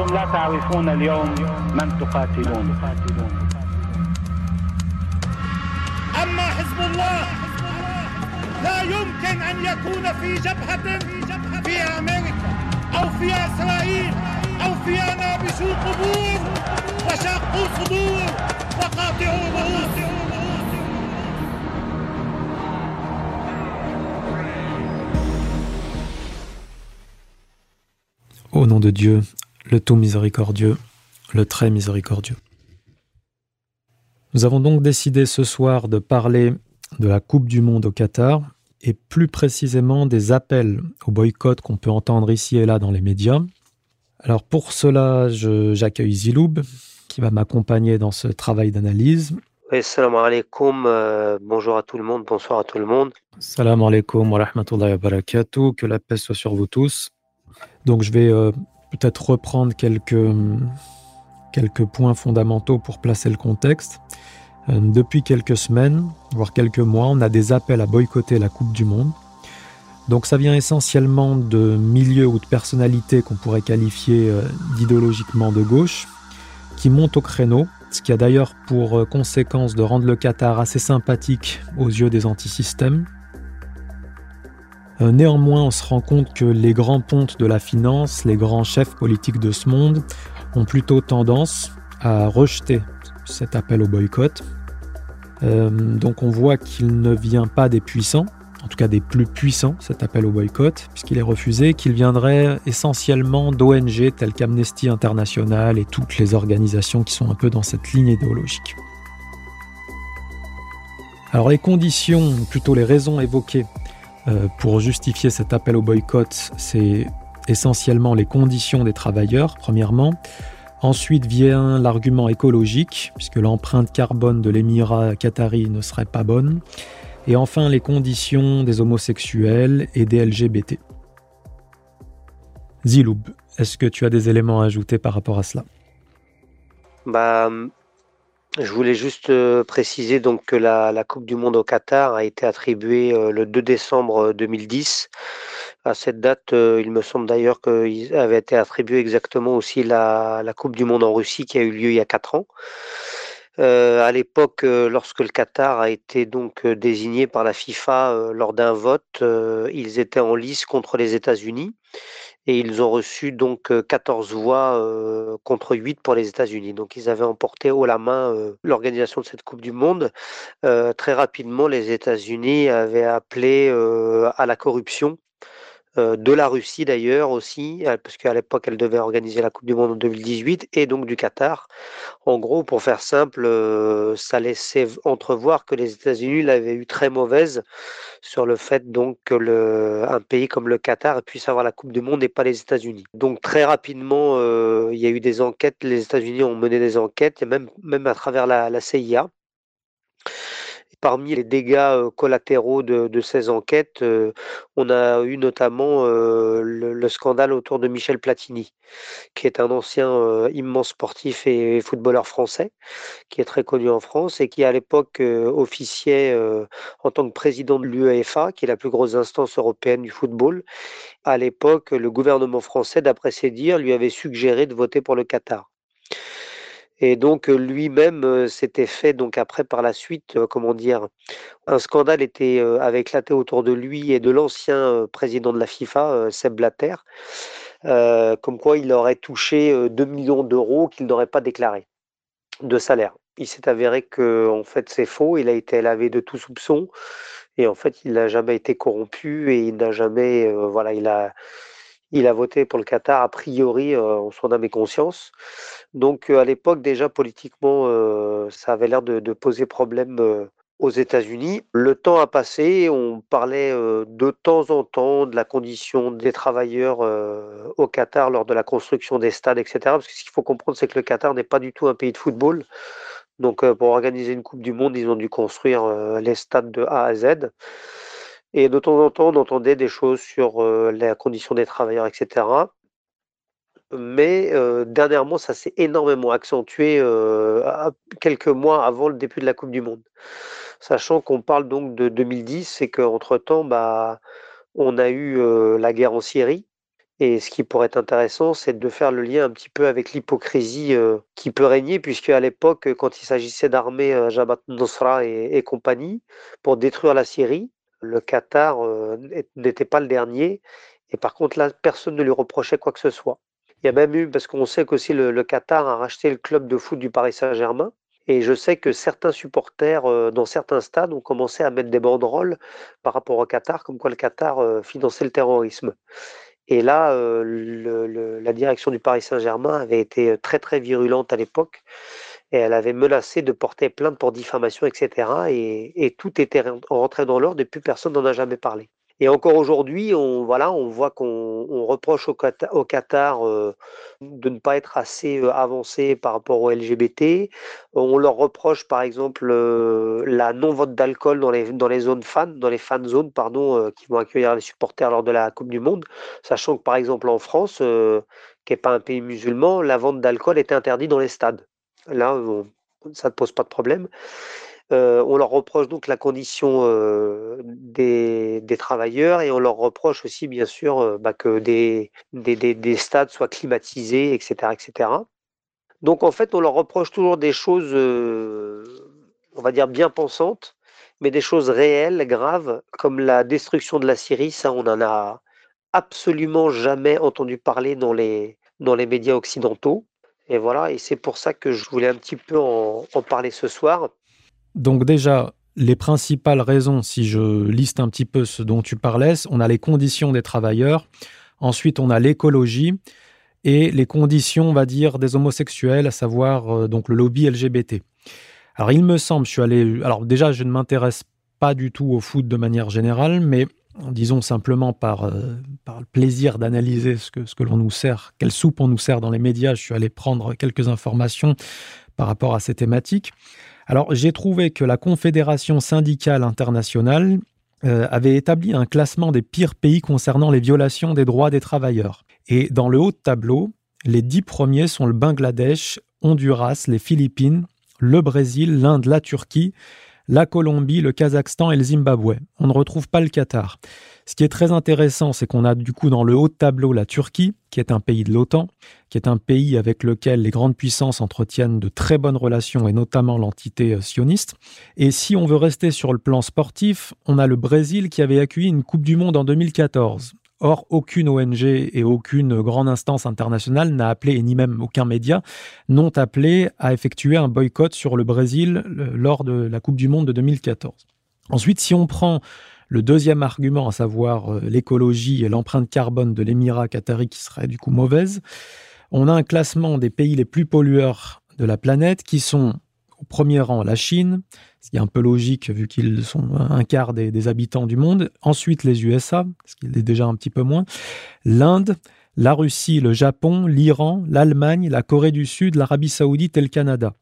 أنتم لا تعرفون اليوم من تقاتلون. أما حزب الله لا يمكن أن يكون في جبهة في أمريكا أو في إسرائيل أو فيها نابشوا قبور وشقوا صدور وقاطعوا رؤوس Au nom de Dieu, le tout miséricordieux, le très miséricordieux. Nous avons donc décidé ce soir de parler de la Coupe du Monde au Qatar et plus précisément des appels au boycott qu'on peut entendre ici et là dans les médias. Alors pour cela, j'accueille Ziloub qui va m'accompagner dans ce travail d'analyse. Oui, salam alaikum, euh, bonjour à tout le monde, bonsoir à tout le monde. Salam alaikum wa rahmatullahi wa barakatuh, que la paix soit sur vous tous. Donc je vais euh, peut-être reprendre quelques, points fondamentaux pour placer le contexte. Euh, depuis quelques semaines, voire quelques mois, on a des appels à boycotter la Coupe du Monde. Donc ça vient essentiellement de milieux ou de personnalités qu'on pourrait qualifier euh, d'idéologiquement de gauche, qui montent au créneau, ce qui a d'ailleurs pour conséquence de rendre le Qatar assez sympathique aux yeux des antisystèmes, euh, néanmoins, on se rend compte que les grands pontes de la finance, les grands chefs politiques de ce monde, ont plutôt tendance à rejeter cet appel au boycott. Euh, donc on voit qu'il ne vient pas des puissants, en tout cas des plus puissants, cet appel au boycott, puisqu'il est refusé, qu'il viendrait essentiellement d'ONG telles qu'Amnesty International et toutes les organisations qui sont un peu dans cette ligne idéologique. Alors les conditions, plutôt les raisons évoquées euh, pour justifier cet appel au boycott, c'est essentiellement les conditions des travailleurs, premièrement. Ensuite vient l'argument écologique, puisque l'empreinte carbone de l'émirat qatari ne serait pas bonne. Et enfin les conditions des homosexuels et des LGBT. Ziloub, est-ce que tu as des éléments à ajouter par rapport à cela? Bah, je voulais juste euh, préciser que la, Coupe du Monde au Qatar a été attribuée euh, le 2 décembre 2010. À cette date, euh, il me semble d'ailleurs qu'il avait été attribué exactement aussi la, Coupe du Monde en Russie qui a eu lieu il y a quatre ans. Euh, à l'époque, lorsque le Qatar a été donc désigné par la FIFA lors d'un vote, ils étaient en lice contre les États-Unis et ils ont reçu donc 14 voix contre 8 pour les États-Unis. Donc ils avaient emporté haut la main l'organisation de cette Coupe du Monde. très rapidement, les États-Unis avaient appelé à la corruption euh, de la Russie d'ailleurs aussi, euh, parce qu'à l'époque elle devait organiser la Coupe du Monde en 2018, et donc du Qatar. En gros, pour faire simple, euh, ça laissait entrevoir que les États-Unis l'avaient eu très mauvaise sur le fait donc que un pays comme le Qatar puisse avoir la Coupe du Monde et pas les États-Unis. Donc très rapidement, il y a eu des enquêtes, les États-Unis ont mené des enquêtes, et même, à travers la CIA. Parmi les dégâts collatéraux de, ces enquêtes, on a eu notamment le, scandale autour de Michel Platini, qui est un ancien immense sportif et footballeur français, qui est très connu en France et qui à l'époque officiait en tant que président de l'UEFA, qui est la plus grosse instance européenne du football. À l'époque, le gouvernement français, d'après ses dires, lui avait suggéré de voter pour le Qatar. Et donc lui-même s'était fait donc après par la suite, comment dire, un scandale était avait éclaté autour de lui et de l'ancien président de la FIFA, Seb Blatter, comme quoi il aurait touché 2 millions d'euros qu'il n'aurait pas déclaré de salaire. Il s'est avéré que en fait c'est faux, il a été lavé de tout soupçon et en fait il n'a jamais été corrompu et il n'a jamais voilà il a il a voté pour le Qatar a priori en son âme et conscience. Donc à l'époque déjà politiquement, ça avait l'air de, poser problème aux États-Unis. Le temps a passé, on parlait de temps en temps de la condition des travailleurs au Qatar lors de la construction des stades, etc. Parce que ce qu'il faut comprendre, c'est que le Qatar n'est pas du tout un pays de football. Donc pour organiser une Coupe du Monde, ils ont dû construire les stades de A à Z. Et de temps en temps, on entendait des choses sur la condition des travailleurs, etc. Mais dernièrement, ça s'est énormément accentué quelques mois avant le début de la Coupe du Monde. Sachant qu'on parle donc de 2010, c'est qu'entre-temps, bah, on a eu la guerre en Syrie. Et ce qui pourrait être intéressant, c'est de faire le lien un petit peu avec l'hypocrisie euh, qui peut régner, puisque à l'époque, quand il s'agissait d'armer euh, Jabhat Nosra et, compagnie pour détruire la Syrie, le Qatar euh, n'était pas le dernier. Et par contre, là, personne ne lui reprochait quoi que ce soit. Il y a même eu, parce qu'on sait qu'aussi le, le Qatar a racheté le club de foot du Paris Saint-Germain. Et je sais que certains supporters dans certains stades ont commencé à mettre des banderoles par rapport au Qatar, comme quoi le Qatar finançait le terrorisme. Et là, euh, la direction du Paris Saint-Germain avait été très très virulente à l'époque et elle avait menacé de porter plainte pour diffamation, etc. Et, tout était rentré dans l'ordre et plus personne n'en a jamais parlé. Et encore aujourd'hui, on, voilà, on voit qu'on reproche au Qatar, euh, de ne pas être assez euh, avancé par rapport aux LGBT. On leur reproche, par exemple, euh, la non-vote d'alcool dans les, dans les zones fans, dans les fan zones, pardon, qui vont accueillir les supporters lors de la Coupe du Monde. Sachant que, par exemple, en France, qui n'est pas un pays musulman, la vente d'alcool est interdite dans les stades. Là, ça ne pose pas de problème. Euh, on leur reproche donc la condition euh, des, travailleurs et on leur reproche aussi bien sûr euh, bah, que des, des, stades soient climatisés, etc., etc. Donc en fait, on leur reproche toujours des choses, on va dire bien pensantes, mais des choses réelles, graves, comme la destruction de la Syrie. Ça, on n'en a absolument jamais entendu parler dans les, dans les médias occidentaux. Et voilà, et c'est pour ça que je voulais un petit peu en parler ce soir donc déjà, les principales raisons, si je liste un petit peu ce dont tu parlais, on a les conditions des travailleurs, ensuite on a l'écologie et les conditions, on va dire, des homosexuels, à savoir euh, donc le lobby LGBT. Alors il me semble, je suis allé, alors déjà je ne m'intéresse pas du tout au foot de manière générale, mais disons simplement par, euh, par le plaisir d'analyser ce que, ce que l'on nous sert, quelle soupe on nous sert dans les médias, je suis allé prendre quelques informations par rapport à ces thématiques. Alors, j'ai trouvé que la Confédération syndicale internationale euh, avait établi un classement des pires pays concernant les violations des droits des travailleurs. Et dans le haut de tableau, les dix premiers sont le Bangladesh, Honduras, les Philippines, le Brésil, l'Inde, la Turquie, la Colombie, le Kazakhstan et le Zimbabwe. On ne retrouve pas le Qatar. Ce qui est très intéressant, c'est qu'on a du coup dans le haut tableau la Turquie, qui est un pays de l'OTAN, qui est un pays avec lequel les grandes puissances entretiennent de très bonnes relations, et notamment l'entité euh, sioniste. Et si on veut rester sur le plan sportif, on a le Brésil qui avait accueilli une Coupe du Monde en 2014. Or, aucune ONG et aucune grande instance internationale n'a appelé, et ni même aucun média, n'ont appelé à effectuer un boycott sur le Brésil lors de la Coupe du Monde de 2014. Ensuite, si on prend le deuxième argument, à savoir euh, l'écologie et l'empreinte carbone de l'émirat qatari qui serait du coup mauvaise, on a un classement des pays les plus pollueurs de la planète qui sont au premier rang la Chine, ce qui est un peu logique vu qu'ils sont un quart des, habitants du monde. Ensuite les USA, ce qui est déjà un petit peu moins. L'Inde, la Russie, le Japon, l'Iran, l'Allemagne, la Corée du Sud, l'Arabie saoudite et le Canada.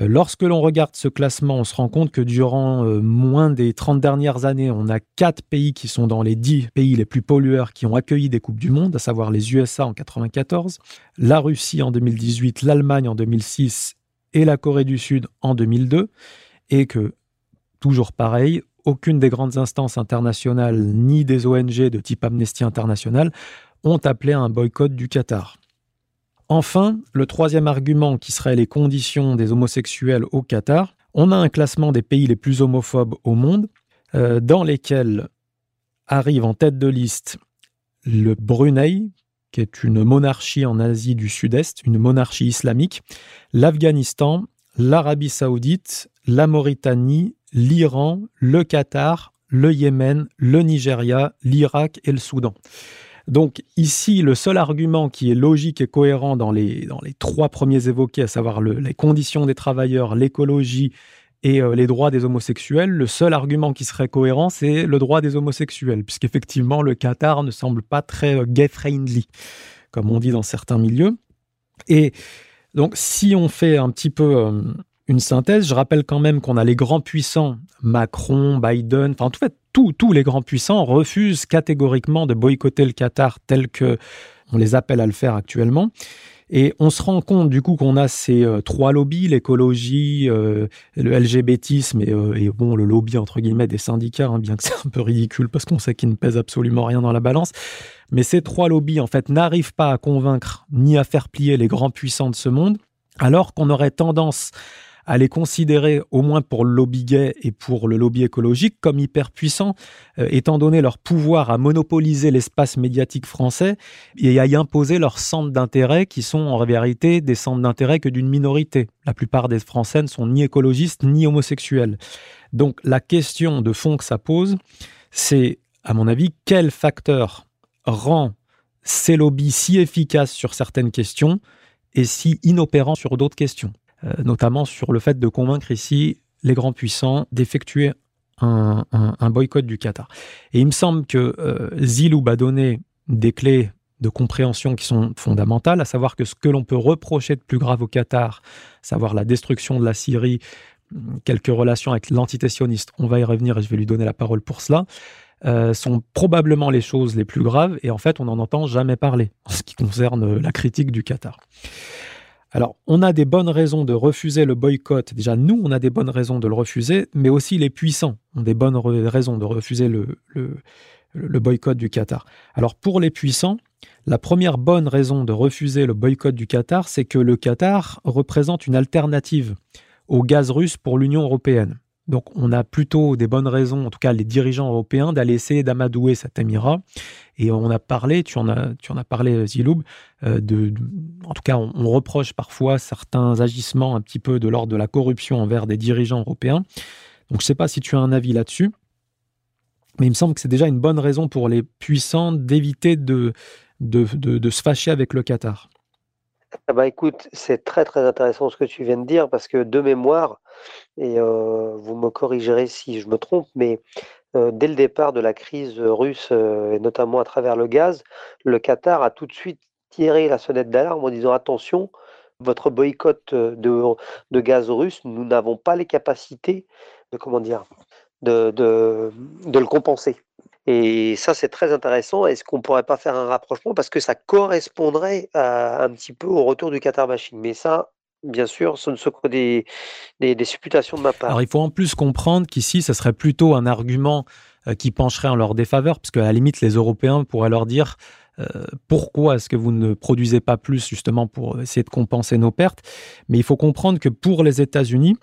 Euh, lorsque l'on regarde ce classement, on se rend compte que durant euh, moins des 30 dernières années, on a quatre pays qui sont dans les 10 pays les plus pollueurs qui ont accueilli des Coupes du Monde, à savoir les USA en 94, la Russie en 2018, l'Allemagne en 2006 et la Corée du Sud en 2002, et que, toujours pareil, aucune des grandes instances internationales ni des ONG de type Amnesty International ont appelé à un boycott du Qatar. Enfin, le troisième argument qui serait les conditions des homosexuels au Qatar, on a un classement des pays les plus homophobes au monde, euh, dans lesquels arrive en tête de liste le Brunei, qui est une monarchie en Asie du Sud-Est, une monarchie islamique, l'Afghanistan, l'Arabie saoudite, la Mauritanie, l'Iran, le Qatar, le Yémen, le Nigeria, l'Irak et le Soudan. Donc ici, le seul argument qui est logique et cohérent dans les, dans les trois premiers évoqués, à savoir les conditions des travailleurs, l'écologie et euh, les droits des homosexuels, le seul argument qui serait cohérent, c'est le droit des homosexuels, puisqu'effectivement, le Qatar ne semble pas très euh, gay-friendly, comme on dit dans certains milieux. Et donc, si on fait un petit peu euh, une synthèse, je rappelle quand même qu'on a les grands puissants, Macron, Biden, enfin en tout fait tous les grands puissants refusent catégoriquement de boycotter le Qatar tel que on les appelle à le faire actuellement. Et on se rend compte du coup qu'on a ces euh, trois lobbies, l'écologie, euh, le LGBTisme euh, et, bon le lobby entre guillemets des syndicats, hein, bien que c'est un peu ridicule parce qu'on sait qu'ils ne pèsent absolument rien dans la balance. Mais ces trois lobbies, en fait, n'arrivent pas à convaincre ni à faire plier les grands puissants de ce monde, alors qu'on aurait tendance à les considérer, au moins pour le lobby gay et pour le lobby écologique, comme hyper puissants, euh, étant donné leur pouvoir à monopoliser l'espace médiatique français et à y imposer leurs centres d'intérêt, qui sont en vérité des centres d'intérêt que d'une minorité. La plupart des Français ne sont ni écologistes ni homosexuels. Donc la question de fond que ça pose, c'est, à mon avis, quel facteur rend ces lobbies si efficaces sur certaines questions et si inopérants sur d'autres questions, notamment sur le fait de convaincre ici les grands puissants d'effectuer un, boycott du Qatar. Et il me semble que euh, Ziloub a donné des clés de compréhension qui sont fondamentales, à savoir que ce que l'on peut reprocher de plus grave au Qatar, savoir la destruction de la Syrie, quelques relations avec l'entité sioniste, on va y revenir et je vais lui donner la parole pour cela, euh, sont probablement les choses les plus graves et en fait on n'en entend jamais parler en ce qui concerne la critique du Qatar. Alors, on a des bonnes raisons de refuser le boycott. Déjà, nous, on a des bonnes raisons de le refuser, mais aussi les puissants ont des bonnes raisons de refuser le, le boycott du Qatar. Alors, pour les puissants, la première bonne raison de refuser le boycott du Qatar, c'est que le Qatar représente une alternative au gaz russe pour l'Union européenne. Donc on a plutôt des bonnes raisons, en tout cas les dirigeants européens, d'aller essayer d'amadouer cet émirat. Et on a parlé, tu en as, tu en as parlé Ziloub, euh, de, en tout cas on, reproche parfois certains agissements un petit peu de l'ordre de la corruption envers des dirigeants européens. Donc je ne sais pas si tu as un avis là-dessus, mais il me semble que c'est déjà une bonne raison pour les puissants d'éviter de, de, de se fâcher avec le Qatar. Ah bah écoute, c'est très très intéressant ce que tu viens de dire parce que de mémoire, et vous me corrigerez si je me trompe, mais dès le départ de la crise russe, et notamment à travers le gaz, le Qatar a tout de suite tiré la sonnette d'alarme en disant attention, votre boycott de, gaz russe, nous n'avons pas les capacités de comment dire de le compenser. Et ça, c'est très intéressant. Est-ce qu'on ne pourrait pas faire un rapprochement? Parce que ça correspondrait un petit peu au retour du Qatar Machine. Mais ça, bien sûr, ce ne sont que des, des, supputations de ma part. Alors, il faut en plus comprendre qu'ici, ce serait plutôt un argument euh, qui pencherait en leur défaveur, puisque à la limite, les Européens pourraient leur dire euh, pourquoi est-ce que vous ne produisez pas plus justement pour essayer de compenser nos pertes? Mais il faut comprendre que pour les États-Unis,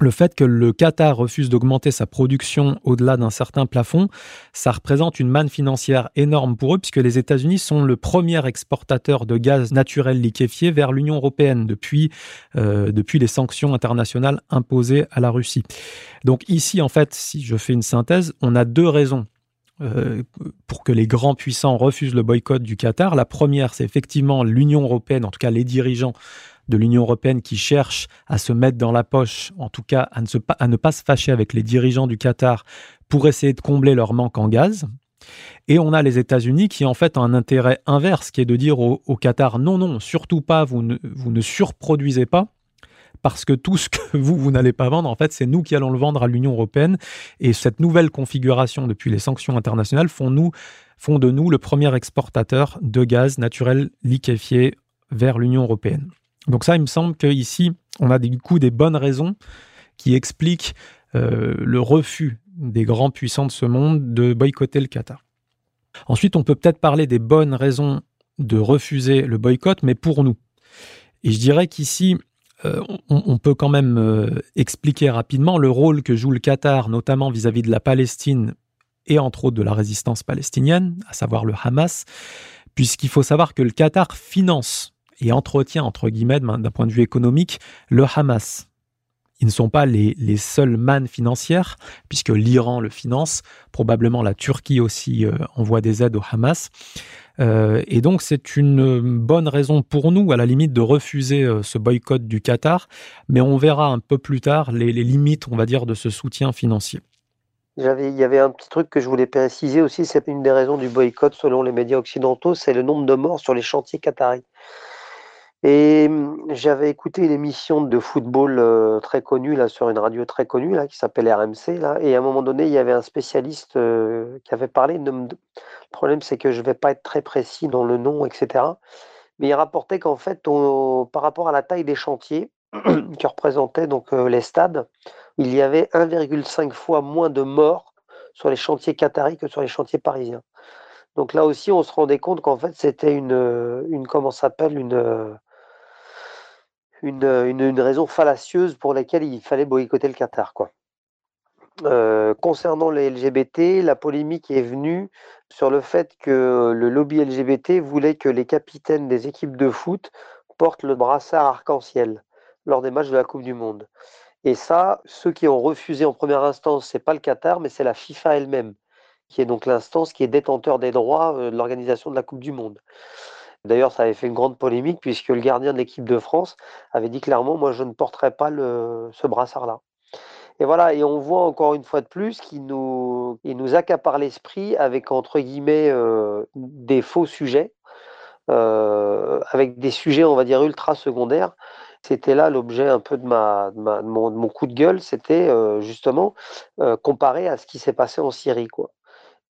le fait que le Qatar refuse d'augmenter sa production au-delà d'un certain plafond, ça représente une manne financière énorme pour eux, puisque les États-Unis sont le premier exportateur de gaz naturel liquéfié vers l'Union européenne depuis, euh, depuis les sanctions internationales imposées à la Russie. Donc ici, en fait, si je fais une synthèse, on a deux raisons euh, pour que les grands puissants refusent le boycott du Qatar. La première, c'est effectivement l'Union européenne, en tout cas les dirigeants de l'Union européenne qui cherche à se mettre dans la poche, en tout cas à ne, pas se fâcher avec les dirigeants du Qatar pour essayer de combler leur manque en gaz. Et on a les États-Unis qui en fait ont un intérêt inverse, qui est de dire au, Qatar non, non, surtout pas, vous ne, vous ne surproduisez pas, parce que tout ce que vous, vous n'allez pas vendre, en fait, c'est nous qui allons le vendre à l'Union européenne. Et cette nouvelle configuration depuis les sanctions internationales font, nous, font de nous le premier exportateur de gaz naturel liquéfié vers l'Union européenne. Donc ça, il me semble qu'ici, on a du coup des bonnes raisons qui expliquent euh, le refus des grands puissants de ce monde de boycotter le Qatar. Ensuite, on peut peut-être parler des bonnes raisons de refuser le boycott, mais pour nous. Et je dirais qu'ici, euh, on, peut quand même euh, expliquer rapidement le rôle que joue le Qatar, notamment vis-à-vis -vis de la Palestine et entre autres de la résistance palestinienne, à savoir le Hamas, puisqu'il faut savoir que le Qatar finance et entretient, entre guillemets, d'un point de vue économique, le Hamas. Ils ne sont pas les, les seules mannes financières, puisque l'Iran le finance, probablement la Turquie aussi euh, envoie des aides au Hamas. Euh, et donc c'est une bonne raison pour nous, à la limite, de refuser euh, ce boycott du Qatar, mais on verra un peu plus tard les, les limites, on va dire, de ce soutien financier. il y avait un petit truc que je voulais préciser aussi, c'est une des raisons du boycott selon les médias occidentaux, c'est le nombre de morts sur les chantiers qataris. Et mmh, j'avais écouté une émission de football, très connue là, sur une radio très connue là, qui s'appelle RMC là et à un moment donné, il y avait un spécialiste, qui avait parlé le problème, c'est que je vais pas être très précis dans le nom etc. mais il rapportait qu'en fait, par rapport à la taille des chantiers qui représentaient donc, les stades, il y avait 1,5 fois moins de morts sur les chantiers qataris que sur les chantiers parisiens. Donc là aussi, on se rendait compte qu'en fait, c'était une, une comment s'appelle une, une, une, raison fallacieuse pour laquelle il fallait boycotter le Qatar, quoi. concernant les LGBT, la polémique est venue sur le fait que le lobby LGBT voulait que les capitaines des équipes de foot portent le brassard arc-en-ciel lors des matchs de la Coupe du Monde. Et ça, ceux qui ont refusé en première instance, c'est pas le Qatar, mais c'est la FIFA elle-même, qui est donc l'instance qui est détenteur des droits de l'organisation de la Coupe du Monde. D'ailleurs, ça avait fait une grande polémique puisque le gardien de l'équipe de France avait dit clairement, moi, je ne porterai pas ce brassard-là. Et voilà, et on voit encore une fois de plus qu'il nous, accapare l'esprit avec, entre guillemets, des faux sujets, avec des sujets, on va dire, ultra secondaires. C'était là l'objet un peu de, mon, coup de gueule, c'était justement comparé à ce qui s'est passé en Syrie.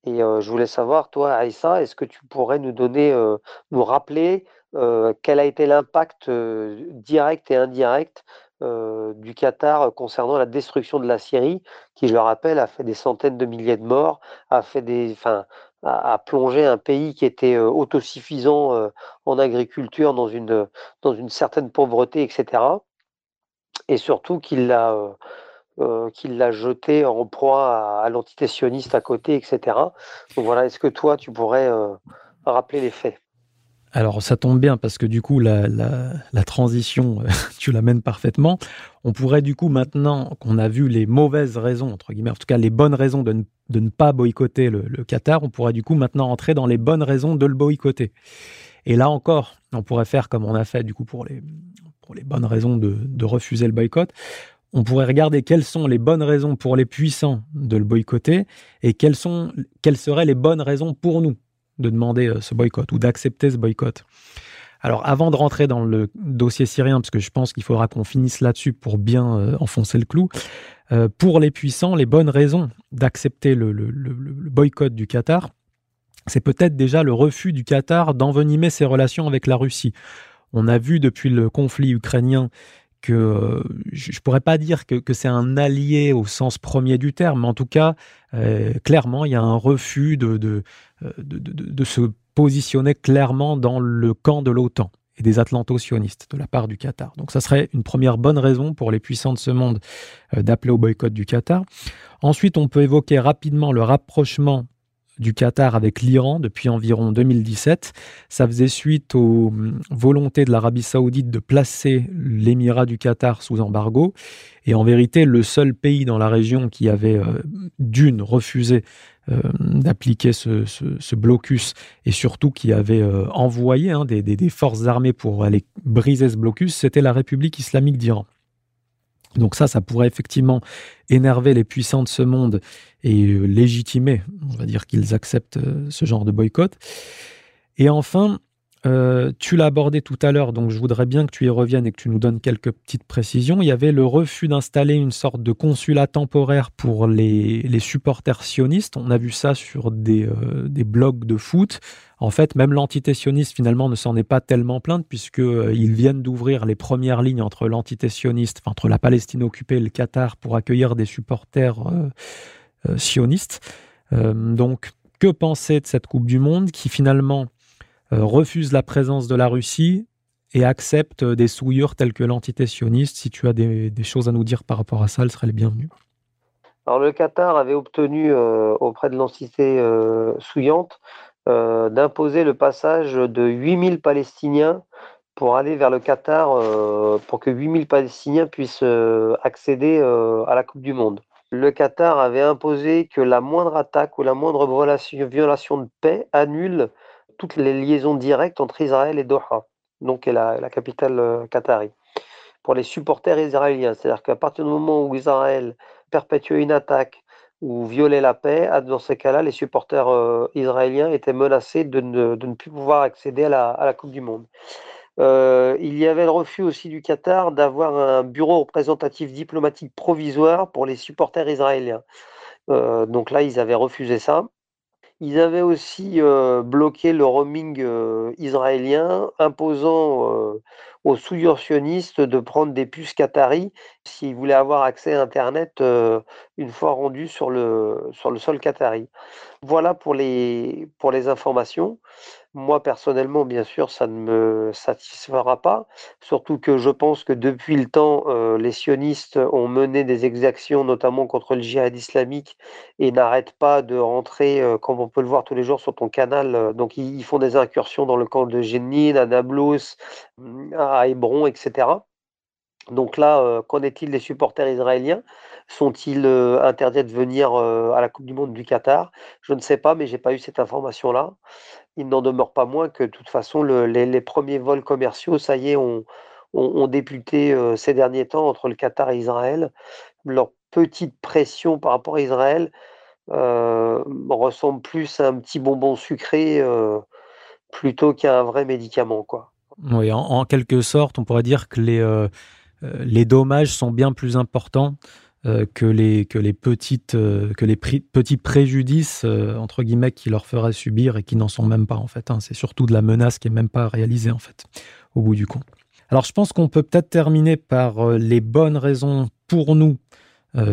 Et je voulais savoir, toi, Aïssa, est-ce que tu pourrais nous rappeler quel a été l'impact direct et indirect du Qatar concernant la destruction de la Syrie, qui, je le rappelle, a fait des centaines de milliers de morts, a fait des, plongé un pays qui était autosuffisant en agriculture dans une, dans une certaine pauvreté, etc. Et surtout qu'il l'a qu'il l'a jeté en proie à, l'entité sioniste à côté, etc. Voilà, est-ce que toi, tu pourrais rappeler les faits? Alors ça tombe bien parce que du coup la, transition, tu l'amènes parfaitement. On pourrait du coup maintenant qu'on a vu les mauvaises raisons, entre guillemets, en tout cas les bonnes raisons de ne, pas boycotter le, Qatar, on pourrait du coup maintenant entrer dans les bonnes raisons de le boycotter. Et là encore, on pourrait faire comme on a fait du coup pour les, pour les bonnes raisons de refuser le boycott. On pourrait regarder quelles sont les bonnes raisons pour les puissants de le boycotter et quelles, sont, quelles seraient les bonnes raisons pour nous de demander euh, ce boycott ou d'accepter ce boycott. Alors avant de rentrer dans le dossier syrien, parce que je pense qu'il faudra qu'on finisse là-dessus pour bien euh, enfoncer le clou, euh, pour les puissants, les bonnes raisons d'accepter le, boycott du Qatar, c'est peut-être déjà le refus du Qatar d'envenimer ses relations avec la Russie. On a vu depuis le conflit ukrainien que je ne pourrais pas dire que, c'est un allié au sens premier du terme, mais en tout cas, clairement, il y a un refus de, euh, de, se positionner clairement dans le camp de l'OTAN et des atlanto-sionistes de la part du Qatar. Donc ça serait une première bonne raison pour les puissants de ce monde euh, d'appeler au boycott du Qatar. Ensuite, on peut évoquer rapidement le rapprochement du Qatar avec l'Iran depuis environ 2017. Ça faisait suite aux hum, volontés de l'Arabie saoudite de placer l'émirat du Qatar sous embargo. Et en vérité, le seul pays dans la région qui avait euh, d'une refusé euh, d'appliquer ce, blocus et surtout qui avait euh, envoyé hein, des, des, forces armées pour aller briser ce blocus, c'était la République islamique d'Iran. Donc ça, ça pourrait effectivement énerver les puissants de ce monde et euh, légitimer, on va dire qu'ils acceptent euh, ce genre de boycott. Et enfin, euh, tu l'as abordé tout à l'heure, donc je voudrais bien que tu y reviennes et que tu nous donnes quelques petites précisions. Il y avait le refus d'installer une sorte de consulat temporaire pour les, supporters sionistes. On a vu ça sur des, des blogs de foot. En fait, même l'entité sioniste finalement ne s'en est pas tellement plainte puisqu'ils euh, viennent d'ouvrir les premières lignes entre l'entité sioniste, entre la Palestine occupée et le Qatar pour accueillir des supporters euh, euh, sionistes. donc, que penser de cette Coupe du Monde qui finalement refuse la présence de la Russie et accepte des souillures telles que l'entité sioniste Si tu as des, choses à nous dire par rapport à ça, elle serait les bienvenue. Alors le Qatar avait obtenu auprès de l'entité souillante euh, d'imposer le passage de 8000 Palestiniens pour aller vers le Qatar, euh, pour que 8000 Palestiniens puissent euh, accéder à la Coupe du Monde. Le Qatar avait imposé que la moindre attaque ou la moindre violation de paix annule toutes les liaisons directes entre Israël et Doha, donc la, la capitale qatari, pour les supporters israéliens. C'est-à-dire qu'à partir du moment où Israël perpétuait une attaque ou violer la paix, ah, dans ces cas-là, les supporters euh, israéliens étaient menacés de ne, plus pouvoir accéder à la, Coupe du Monde. Euh, il y avait le refus aussi du Qatar d'avoir un bureau représentatif diplomatique provisoire pour les supporters israéliens. Euh, donc là, ils avaient refusé ça. Ils avaient aussi bloqué le roaming israélien, imposant aux souilleurs sionistes de prendre des puces qataris s'ils voulaient avoir accès à internet, une fois rendus sur le sur le sol qatari. Voilà pour les pour les informations. Moi, personnellement, bien sûr, ça ne me satisfera pas, surtout que je pense que depuis le temps, euh, les sionistes ont mené des exactions, notamment contre le djihad islamique, et n'arrêtent pas de rentrer, euh, comme on peut le voir tous les jours sur ton canal. Euh, donc, ils, font des incursions dans le camp de Jenin, à Nablus, à Hébron, etc. Donc là, qu'en est-il des supporters israéliens? Sont-ils interdits de venir à la Coupe du Monde du Qatar? Je ne sais pas, mais j'ai pas eu cette information-là il n'en demeure pas moins que de toute façon, les, premiers vols commerciaux, ça y est, ont, débuté euh, ces derniers temps entre le Qatar et Israël. Leur petite pression par rapport à Israël euh, ressemble plus à un petit bonbon sucré euh, plutôt qu'à un vrai médicament. Quoi. Oui, en, quelque sorte, on pourrait dire que les, les dommages sont bien plus importants euh, que les que les petites euh, que les petits préjudices euh, entre guillemets qui leur feraient subir et qui n'en sont même pas en fait. Hein. C'est surtout de la menace qui est même pas réalisée en fait au bout du compte. Alors je pense qu'on peut peut-être terminer par les bonnes raisons pour nous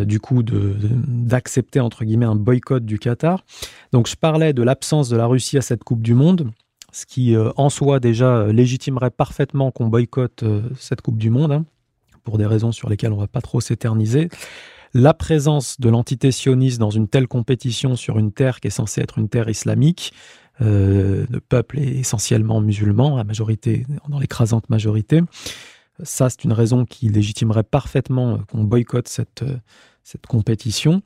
du coup d'accepter entre guillemets un boycott du Qatar. Donc je parlais de l'absence de la Russie à cette Coupe du Monde, ce qui en soi déjà légitimerait parfaitement qu'on boycotte cette Coupe du Monde. Hein pour des raisons sur lesquelles on ne va pas trop s'éterniser. La présence de l'entité sioniste dans une telle compétition sur une terre qui est censée être une terre islamique, euh, de peuple essentiellement musulman, la majorité, dans l'écrasante majorité, ça c'est une raison qui légitimerait parfaitement qu'on boycotte cette, cette compétition.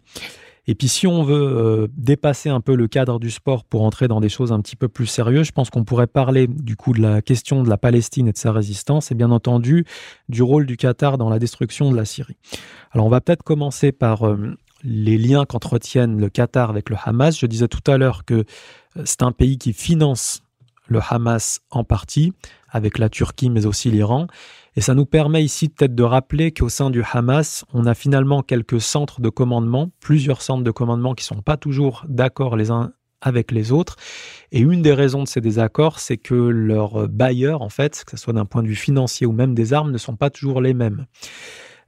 Et puis si on veut euh, dépasser un peu le cadre du sport pour entrer dans des choses un petit peu plus sérieuses, je pense qu'on pourrait parler du coup de la question de la Palestine et de sa résistance et bien entendu du rôle du Qatar dans la destruction de la Syrie. Alors on va peut-être commencer par euh, les liens qu'entretiennent le Qatar avec le Hamas. Je disais tout à l'heure que euh, c'est un pays qui finance le Hamas en partie, avec la Turquie mais aussi l'Iran. Et ça nous permet ici peut-être de rappeler qu'au sein du Hamas, on a finalement quelques centres de commandement, plusieurs centres de commandement qui ne sont pas toujours d'accord les uns avec les autres. Et une des raisons de ces désaccords, c'est que leurs bailleurs, en fait, que ce soit d'un point de vue financier ou même des armes, ne sont pas toujours les mêmes.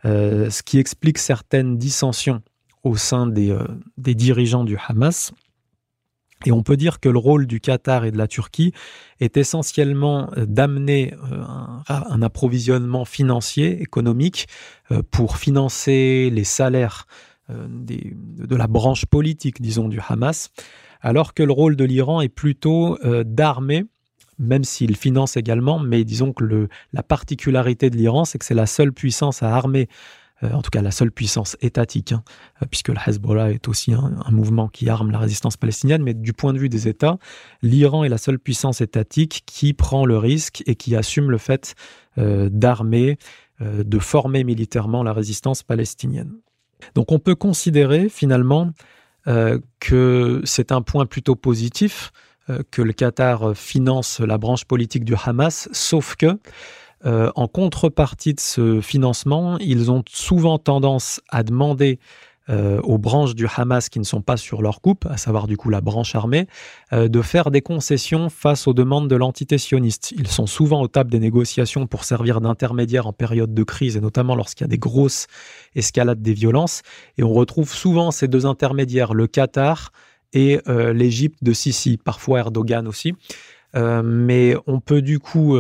Euh, ce qui explique certaines dissensions au sein des, euh, des dirigeants du Hamas. Et on peut dire que le rôle du Qatar et de la Turquie est essentiellement euh, d'amener euh, un, approvisionnement financier, économique, euh, pour financer les salaires de la branche politique, disons, du Hamas, alors que le rôle de l'Iran est plutôt d'armer même s'il finance également, mais disons que la particularité de l'Iran, c'est que c'est la seule puissance à armer en tout cas la seule puissance étatique, hein, euh, puisque le Hezbollah est aussi un, mouvement qui arme la résistance palestinienne, mais du point de vue des États, l'Iran est la seule puissance étatique qui prend le risque et qui assume le fait euh, d'armer, de former militairement la résistance palestinienne. Donc on peut considérer finalement que c'est un point plutôt positif que le Qatar finance la branche politique du Hamas, sauf que euh, en contrepartie de ce financement, ils ont souvent tendance à demander euh, aux branches du Hamas qui ne sont pas sur leur coupe, à savoir du coup la branche armée, euh, de faire des concessions face aux demandes de l'entité sioniste. Ils sont souvent aux tables des négociations pour servir d'intermédiaire en période de crise et notamment lorsqu'il y a des grosses escalades des violences. Et on retrouve souvent ces deux intermédiaires, le Qatar et l'Égypte de Sisi, parfois Erdogan aussi. mais on peut du coup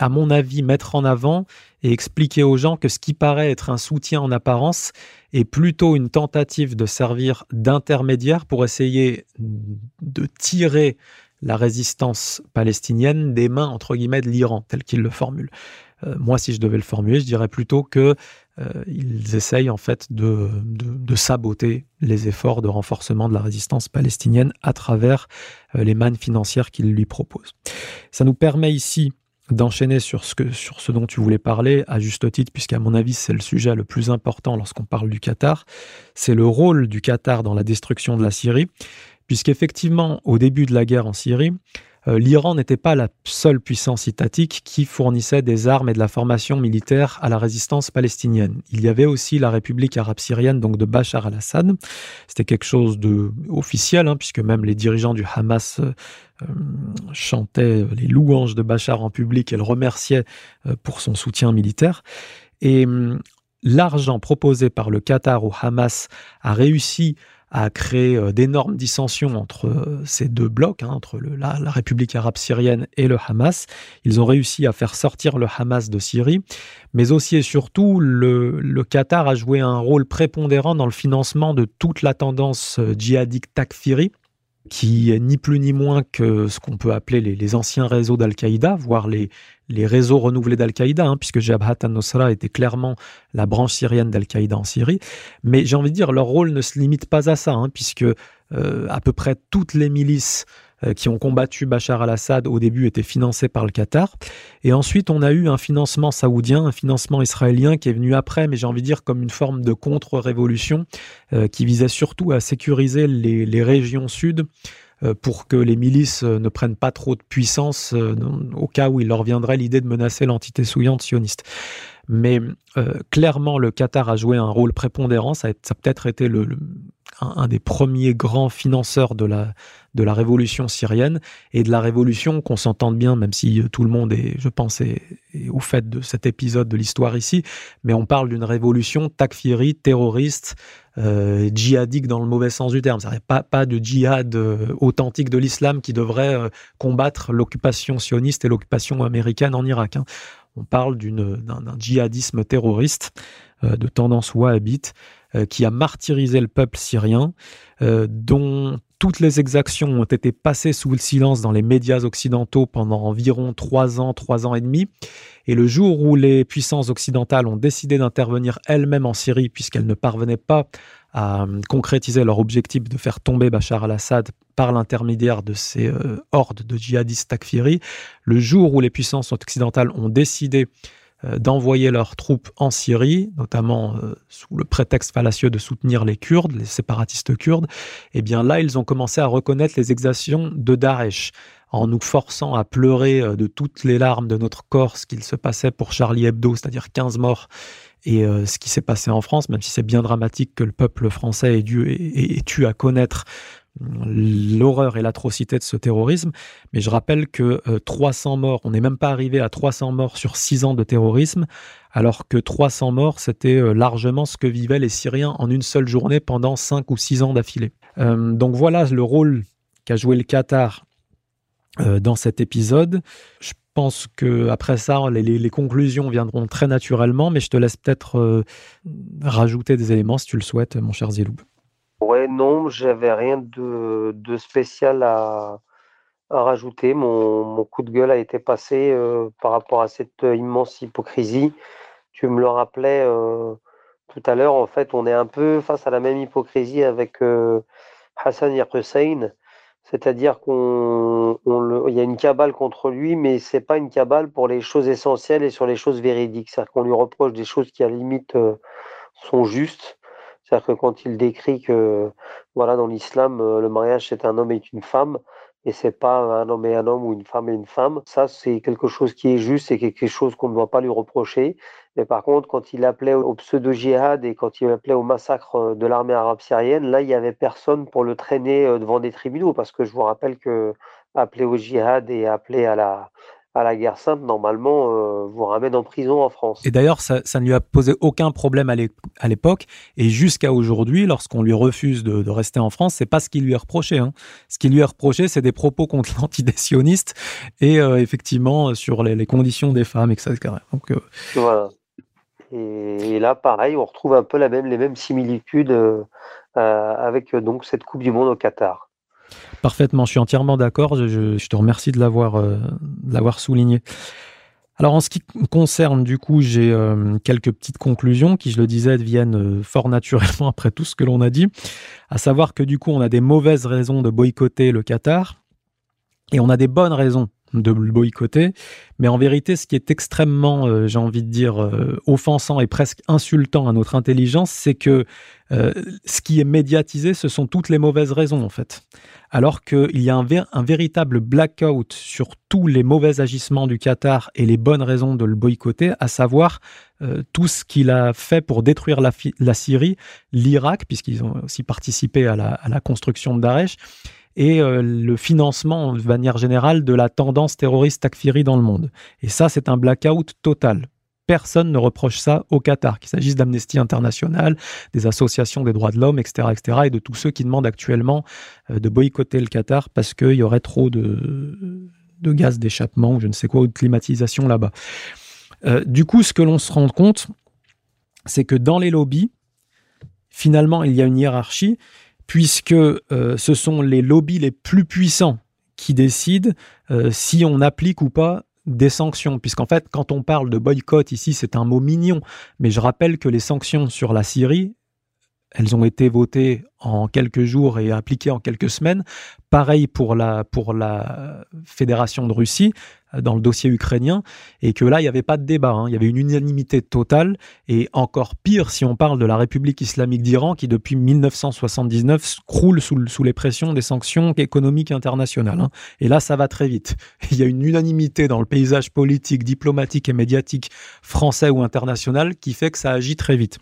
à mon avis, mettre en avant et expliquer aux gens que ce qui paraît être un soutien en apparence est plutôt une tentative de servir d'intermédiaire pour essayer de tirer la résistance palestinienne des mains, entre guillemets, de l'Iran, tel qu'il le formule. Euh, moi, si je devais le formuler, je dirais plutôt que euh, ils essayent en fait de, saboter les efforts de renforcement de la résistance palestinienne à travers euh, les mannes financières qu'ils lui proposent. Ça nous permet ici d'enchaîner sur ce, que, sur ce dont tu voulais parler, à juste titre, puisqu'à mon avis, c'est le sujet le plus important lorsqu'on parle du Qatar, c'est le rôle du Qatar dans la destruction de la Syrie, puisqu'effectivement, au début de la guerre en Syrie, l'Iran n'était pas la seule puissance étatique qui fournissait des armes et de la formation militaire à la résistance palestinienne. Il y avait aussi la République arabe syrienne, donc de Bachar al-Assad. C'était quelque chose de officiel, hein, puisque même les dirigeants du Hamas euh, euh, chantaient les louanges de Bachar en public et le remerciaient pour son soutien militaire. Et hum, l'argent proposé par le Qatar au Hamas a réussi a créé euh, d'énormes dissensions entre euh, ces deux blocs, hein, entre la, République arabe syrienne et le Hamas. Ils ont réussi à faire sortir le Hamas de Syrie, mais aussi et surtout, le, Qatar a joué un rôle prépondérant dans le financement de toute la tendance euh, djihadique takfiri, qui est ni plus ni moins que ce qu'on peut appeler les, anciens réseaux d'Al-Qaïda, voire les, les réseaux renouvelés d'Al-Qaïda, hein, puisque Jabhat al-Nusra était clairement la branche syrienne d'Al-Qaïda en Syrie. Mais j'ai envie de dire, leur rôle ne se limite pas à ça, hein, puisque euh, à peu près toutes les milices qui ont combattu Bachar al-Assad au début étaient financés par le Qatar. Et ensuite, on a eu un financement saoudien, un financement israélien qui est venu après, mais j'ai envie de dire comme une forme de contre-révolution euh, qui visait surtout à sécuriser les, régions sud euh, pour que les milices ne prennent pas trop de puissance au cas où il leur viendrait l'idée de menacer l'entité souillante sioniste. Mais clairement, le Qatar a joué un rôle prépondérant. Ça a, peut-être été le, un, des premiers grands financeurs de la, de la révolution syrienne et de la révolution qu'on s'entende bien, même si tout le monde est, je pense, au fait de cet épisode de l'histoire ici, mais on parle d'une révolution takfiri, terroriste, euh, djihadique dans le mauvais sens du terme. C'est pas, pas de djihad euh, authentique de l'islam qui devrait euh, combattre l'occupation sioniste et l'occupation américaine en Irak. Hein. On parle d'un djihadisme terroriste de tendance wahhabite qui a martyrisé le peuple syrien, dont toutes les exactions ont été passées sous le silence dans les médias occidentaux pendant environ trois ans, trois ans et demi. Et le jour où les puissances occidentales ont décidé d'intervenir elles-mêmes en Syrie, puisqu'elles ne parvenaient pas à euh, concrétiser leur objectif de faire tomber Bachar al-Assad par l'intermédiaire de ces euh, hordes de djihadistes takfiri, le jour où les puissances occidentales ont décidé euh, d'envoyer leurs troupes en Syrie, notamment euh, sous le prétexte fallacieux de soutenir les Kurdes, les séparatistes kurdes, et eh bien là, ils ont commencé à reconnaître les exactions de Daesh en nous forçant à pleurer euh, de toutes les larmes de notre corps ce qu'il se passait pour Charlie Hebdo, c'est-à-dire 15 morts, et ce qui s'est passé en France, même si c'est bien dramatique que le peuple français ait dû ait, ait, à connaître l'horreur et l'atrocité de ce terrorisme. Mais je rappelle que 300 euh, morts, on n'est même pas arrivé à 300 morts sur 6 ans de terrorisme, alors que 300 morts, c'était euh, largement ce que vivaient les Syriens en une seule journée pendant 5 ou 6 ans d'affilée. Euh, donc voilà le rôle qu'a joué le Qatar dans cet épisode. Je pense que après ça, les, conclusions viendront très naturellement, mais je te laisse peut-être rajouter des éléments si tu le souhaites, mon cher Ziloub. Ouais, non, j'avais rien de, de spécial à, à rajouter. Mon, mon coup de gueule a été passé euh, par rapport à cette euh, immense hypocrisie. Tu me le rappelais euh, tout à l'heure, en fait, on est un peu face à la même hypocrisie avec Hassan Hussein. C'est-à-dire qu'on y a une cabale contre lui, mais c'est pas une cabale pour les choses essentielles et sur les choses véridiques. C'est-à-dire qu'on lui reproche des choses qui à la limite sont justes c'est-à-dire que quand il décrit que voilà, dans l'islam, euh, le mariage c'est un homme et une femme, et c'est pas un homme et un homme ou une femme et une femme, ça c'est quelque chose qui est juste et quelque chose qu'on ne doit pas lui reprocher. Mais par contre, quand il appelait au pseudo-jihad et quand il appelait au massacre euh, de l'armée arabe syrienne, là il y avait personne pour le traîner euh, devant des tribunaux, parce que je vous rappelle que appeler au jihad et appeler à la à la guerre sainte, normalement, euh, vous ramène en prison en France. Et d'ailleurs, ça, ne lui a posé aucun problème à l'époque. Et jusqu'à aujourd'hui, lorsqu'on lui refuse de, rester en France, c'est pas ce qui lui est reproché. Hein. Ce qui lui est reproché, c'est des propos contre l'antidécionniste et euh, effectivement sur les, conditions des femmes, etc. Donc, euh, Voilà. Et, là, pareil, on retrouve un peu la même, les mêmes similitudes avec donc cette Coupe du Monde au Qatar. Parfaitement, je suis entièrement d'accord. Je, te remercie de l'avoir euh, souligné. Alors en ce qui concerne du coup, j'ai euh, quelques petites conclusions qui, je le disais, viennent euh, fort naturellement après tout ce que l'on a dit, à savoir que du coup, on a des mauvaises raisons de boycotter le Qatar et on a des bonnes raisons de le boycotter. Mais en vérité, ce qui est extrêmement, euh, j'ai envie de dire, euh, offensant et presque insultant à notre intelligence, c'est que euh, ce qui est médiatisé, ce sont toutes les mauvaises raisons, en fait. Alors qu'il y a un, véritable blackout sur tous les mauvais agissements du Qatar et les bonnes raisons de le boycotter, à savoir tout ce qu'il a fait pour détruire la, la Syrie, l'Irak, puisqu'ils ont aussi participé à la, à la construction de Daesh, et euh, le financement de manière générale de la tendance terroriste takfiri dans le monde. Et ça, c'est un blackout total. Personne ne reproche ça au Qatar, qu'il s'agisse d'Amnesty International, des associations des droits de l'homme, etc., etc., et de tous ceux qui demandent actuellement euh, de boycotter le Qatar parce qu'il y aurait trop de, de gaz d'échappement ou je ne sais quoi, ou de climatisation là-bas. Euh, du coup, ce que l'on se rend compte, c'est que dans les lobbies, finalement, il y a une hiérarchie puisque euh, ce sont les lobbies les plus puissants qui décident euh, si on applique ou pas des sanctions, puisqu'en fait, quand on parle de boycott ici, c'est un mot mignon, mais je rappelle que les sanctions sur la Syrie, elles ont été votées en quelques jours et appliquées en quelques semaines. Pareil pour la, pour la Fédération de Russie dans le dossier ukrainien, et que là, il n'y avait pas de débat, hein. il y avait une unanimité totale, et encore pire si on parle de la République islamique d'Iran, qui depuis 1979 croule sous, sous, les pressions des sanctions économiques internationales. Hein. Et là, ça va très vite. Il y a une unanimité dans le paysage politique, diplomatique et médiatique français ou international qui fait que ça agit très vite.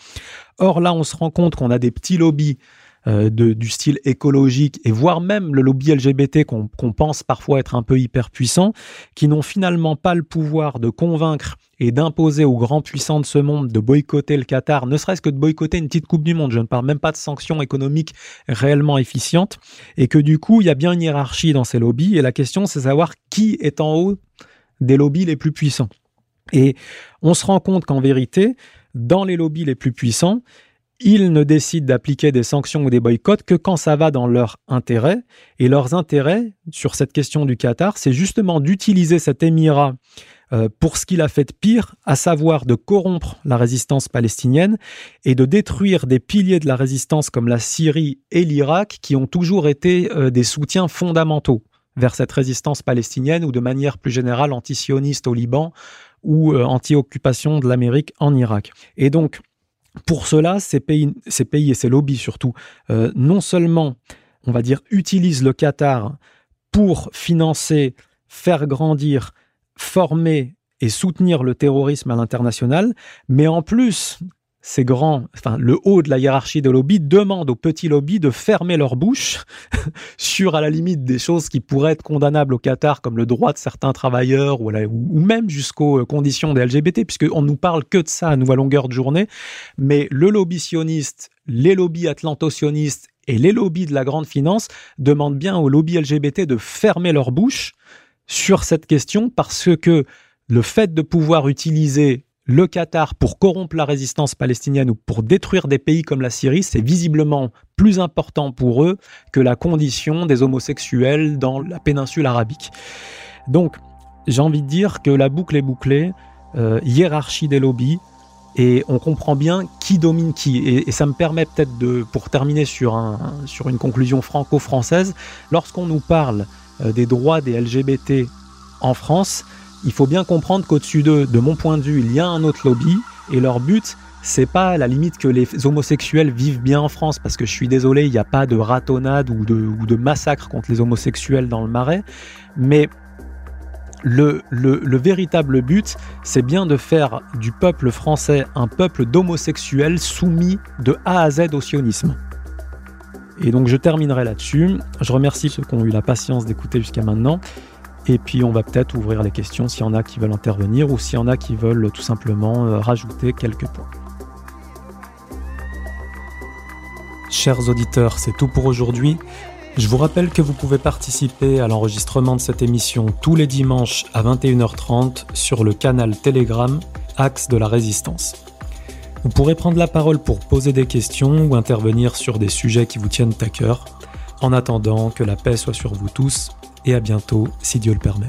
Or là, on se rend compte qu'on a des petits lobbies euh, de, du style écologique et voire même le lobby LGBT qu'on pense parfois être un peu hyper puissant, qui n'ont finalement pas le pouvoir de convaincre et d'imposer aux grands puissants de ce monde de boycotter le Qatar, ne serait-ce que de boycotter une petite Coupe du Monde. Je ne parle même pas de sanctions économiques réellement efficientes. Et que du coup, il y a bien une hiérarchie dans ces lobbies. Et la question, c'est savoir qui est en haut des lobbies les plus puissants. Et on se rend compte qu'en vérité, dans les lobbies les plus puissants, ils ne décident d'appliquer des sanctions ou des boycotts que quand ça va dans leur intérêt. Et leurs intérêts sur cette question du Qatar, c'est justement d'utiliser cet émirat euh, pour ce qu'il a fait de pire, à savoir de corrompre la résistance palestinienne et de détruire des piliers de la résistance comme la Syrie et l'Irak qui ont toujours été euh, des soutiens fondamentaux vers cette résistance palestinienne ou de manière plus générale antisioniste au Liban ou euh, anti-occupation de l'Amérique en Irak. Et donc, pour cela, ces pays, et ces lobbies surtout, euh, non seulement, on va dire, utilisent le Qatar pour financer, faire grandir, former et soutenir le terrorisme à l'international, mais en plus, ces grands, enfin le haut de la hiérarchie de lobby demande aux petits lobbies de fermer leur bouche sur à la limite des choses qui pourraient être condamnables au Qatar comme le droit de certains travailleurs ou, même jusqu'aux euh, conditions des LGBT puisqu'on nous parle que de ça à nous à longueur de journée. Mais le lobby sioniste, les lobbies atlanto-sionistes et les lobbies de la grande finance demandent bien aux lobbies LGBT de fermer leur bouche sur cette question parce que le fait de pouvoir utiliser le Qatar pour corrompre la résistance palestinienne ou pour détruire des pays comme la Syrie, c'est visiblement plus important pour eux que la condition des homosexuels dans la péninsule arabique. Donc, j'ai envie de dire que la boucle est bouclée, euh, hiérarchie des lobbies, et on comprend bien qui domine qui. Et, ça me permet peut-être de, pour terminer sur, un, sur une conclusion franco-française, lorsqu'on nous parle euh, des droits des LGBT en France, il faut bien comprendre qu'au-dessus d'eux, de mon point de vue, il y a un autre lobby et leur but, c'est pas à la limite que les homosexuels vivent bien en France, parce que je suis désolé, il n'y a pas de ratonnade ou de, massacre contre les homosexuels dans le marais, mais le, le, le, véritable but, c'est bien de faire du peuple français un peuple d'homosexuels soumis de A à Z au sionisme. Et donc je terminerai là-dessus. Je remercie ceux qui ont eu la patience d'écouter jusqu'à maintenant. Et puis on va peut-être ouvrir les questions s'il y en a qui veulent intervenir ou s'il y en a qui veulent tout simplement euh, rajouter quelques points. Chers auditeurs, c'est tout pour aujourd'hui. Je vous rappelle que vous pouvez participer à l'enregistrement de cette émission tous les dimanches à 21h30 sur le canal Telegram Axe de la Résistance. Vous pourrez prendre la parole pour poser des questions ou intervenir sur des sujets qui vous tiennent à cœur. En attendant, que la paix soit sur vous tous et à bientôt si Dieu le permet.